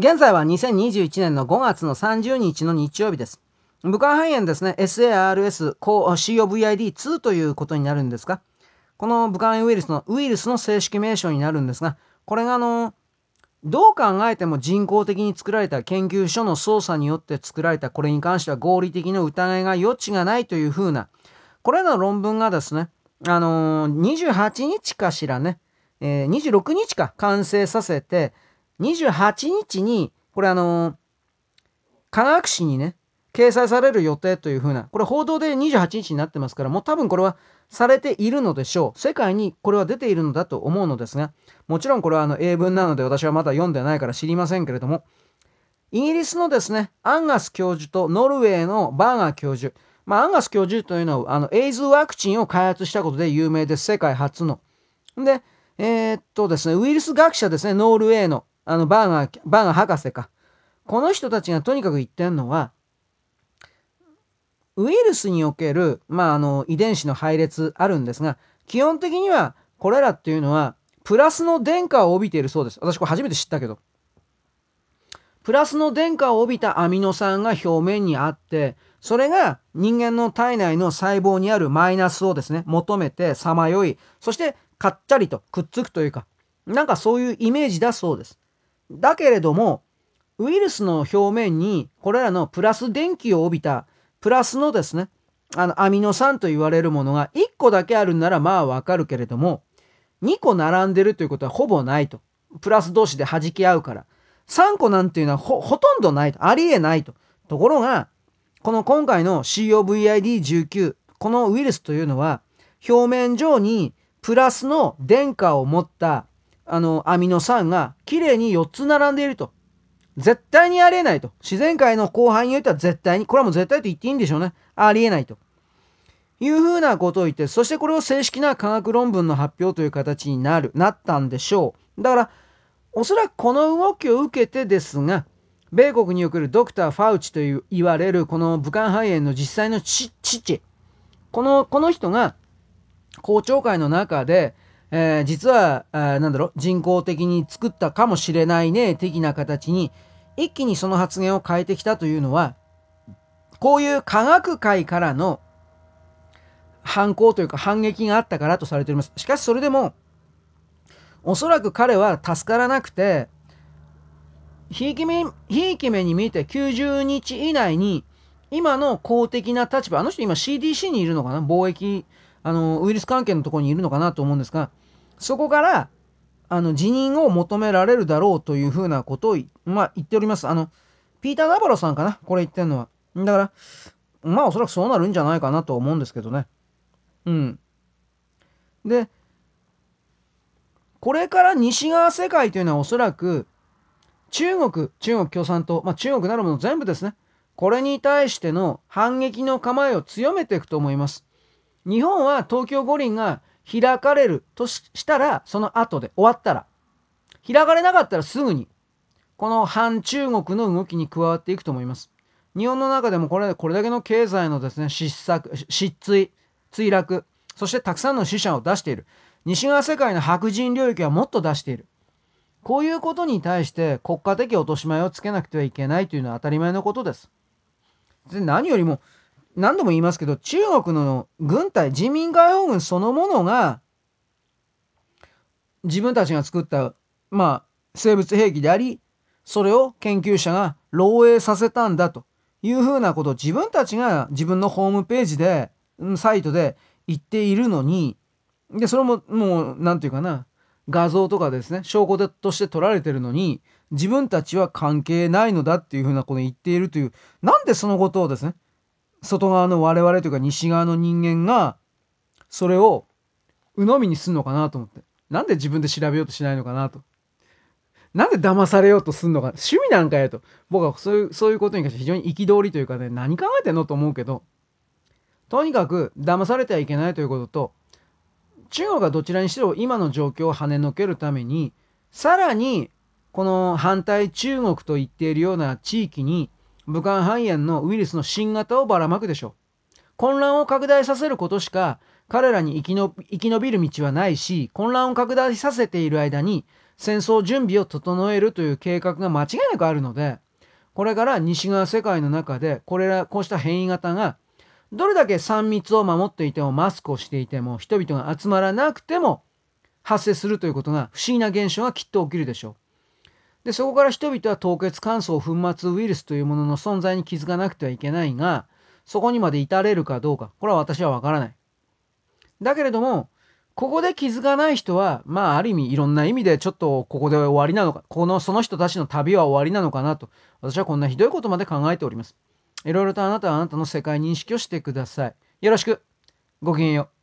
現在は2021年の5月の30日の日曜日です。武漢肺炎ですね、SARS、COVID2 ということになるんですが、この武漢ウイルスのウイルスの正式名称になるんですが、これがあの、どう考えても人工的に作られた研究所の操作によって作られたこれに関しては合理的な疑いが余地がないというふうな、これらの論文がですね、あのー、28日かしらね、えー、26日か完成させて、28日に、これあのー、科学誌にね、掲載される予定というふうな、これ報道で28日になってますから、もう多分これはされているのでしょう。世界にこれは出ているのだと思うのですが、もちろんこれはあの英文なので私はまだ読んでないから知りませんけれども、イギリスのですね、アンガス教授とノルウェーのバーガー教授、まあ、アンガス教授というのは、あの、エイズワクチンを開発したことで有名です。世界初の。で、えー、っとですね、ウイルス学者ですね、ノルウェーの、あの、バーガー、バーガー博士か。この人たちがとにかく言ってんのは、ウイルスにおける、まあ、あの、遺伝子の配列あるんですが、基本的には、これらっていうのは、プラスの電荷を帯びているそうです。私これ初めて知ったけど。プラスの電荷を帯びたアミノ酸が表面にあって、それが人間の体内の細胞にあるマイナスをですね、求めてさまよい、そしてかっちゃりとくっつくというか、なんかそういうイメージだそうです。だけれども、ウイルスの表面にこれらのプラス電気を帯びたプラスのですね、あの、アミノ酸と言われるものが1個だけあるならまあわかるけれども、2個並んでるということはほぼないと。プラス同士で弾き合うから。3個なんていうのはほ、ほとんどないと。ありえないと。ところが、この今回の COVID-19、このウイルスというのは、表面上にプラスの電荷を持ったあのアミノ酸がきれいに4つ並んでいると。絶対にありえないと。自然界の後半においては絶対に、これはもう絶対と言っていいんでしょうね。ありえないと。いうふうなことを言って、そしてこれを正式な科学論文の発表という形になる、なったんでしょう。だから、おそらくこの動きを受けてですが、米国におけるドクター・ファウチという言われるこの武漢肺炎の実際の父、この、この人が公聴会の中で、えー、実は、なんだろう、人工的に作ったかもしれないね、的な形に、一気にその発言を変えてきたというのは、こういう科学界からの反抗というか反撃があったからとされております。しかしそれでも、おそらく彼は助からなくて、ひいき目、ひいき目に見て90日以内に、今の公的な立場、あの人今 CDC にいるのかな？貿易、あの、ウイルス関係のところにいるのかな？と思うんですが、そこから、あの、辞任を求められるだろうというふうなことを、まあ、言っております。あの、ピーター・ナバロさんかな？これ言ってんのは。だから、まあ、おそらくそうなるんじゃないかなと思うんですけどね。うん。で、これから西側世界というのはおそらく、中国、中国共産党、まあ、中国なるもの全部ですね。これに対しての反撃の構えを強めていくと思います。日本は東京五輪が開かれるとしたら、その後で終わったら、開かれなかったらすぐに、この反中国の動きに加わっていくと思います。日本の中でもこれ、これだけの経済のですね、失策、失墜、墜落、そしてたくさんの死者を出している。西側世界の白人領域はもっと出している。こういうことに対して国家的落とし前をつけなくてはいけないというのは当たり前のことです。で何よりも、何度も言いますけど、中国の軍隊、人民解放軍そのものが、自分たちが作った、まあ、生物兵器であり、それを研究者が漏洩させたんだというふうなことを自分たちが自分のホームページで、サイトで言っているのに、で、それももう、なんていうかな、画像とかですね、証拠として取られてるのに、自分たちは関係ないのだっていうふうなことを言っているという、なんでそのことをですね、外側の我々というか西側の人間が、それを鵜呑みにすんのかなと思って。なんで自分で調べようとしないのかなと。なんで騙されようとすんのか。趣味なんかやと。僕はそういう、そういうことに関して非常に憤りというかね、何考えてんのと思うけど、とにかく騙されてはいけないということと、中国がどちらにしろ今の状況を跳ねのけるために、さらにこの反対中国と言っているような地域に武漢肺炎のウイルスの新型をばらまくでしょう。混乱を拡大させることしか彼らに生きの生き延びる道はないし、混乱を拡大させている間に戦争準備を整えるという計画が間違いなくあるので、これから西側世界の中で、これら、こうした変異型が、どれだけ3密を守っていても、マスクをしていても、人々が集まらなくても、発生するということが、不思議な現象がきっと起きるでしょう。で、そこから人々は凍結乾燥粉末ウイルスというものの存在に気づかなくてはいけないが、そこにまで至れるかどうか、これは私はわからない。だけれども、ここで気づかない人は、まあ、ある意味、いろんな意味でちょっとここで終わりなのか、この、その人たちの旅は終わりなのかなと、私はこんなひどいことまで考えております。いろいろとあなたはあなたの世界認識をしてください。よろしく。ごきげんよう。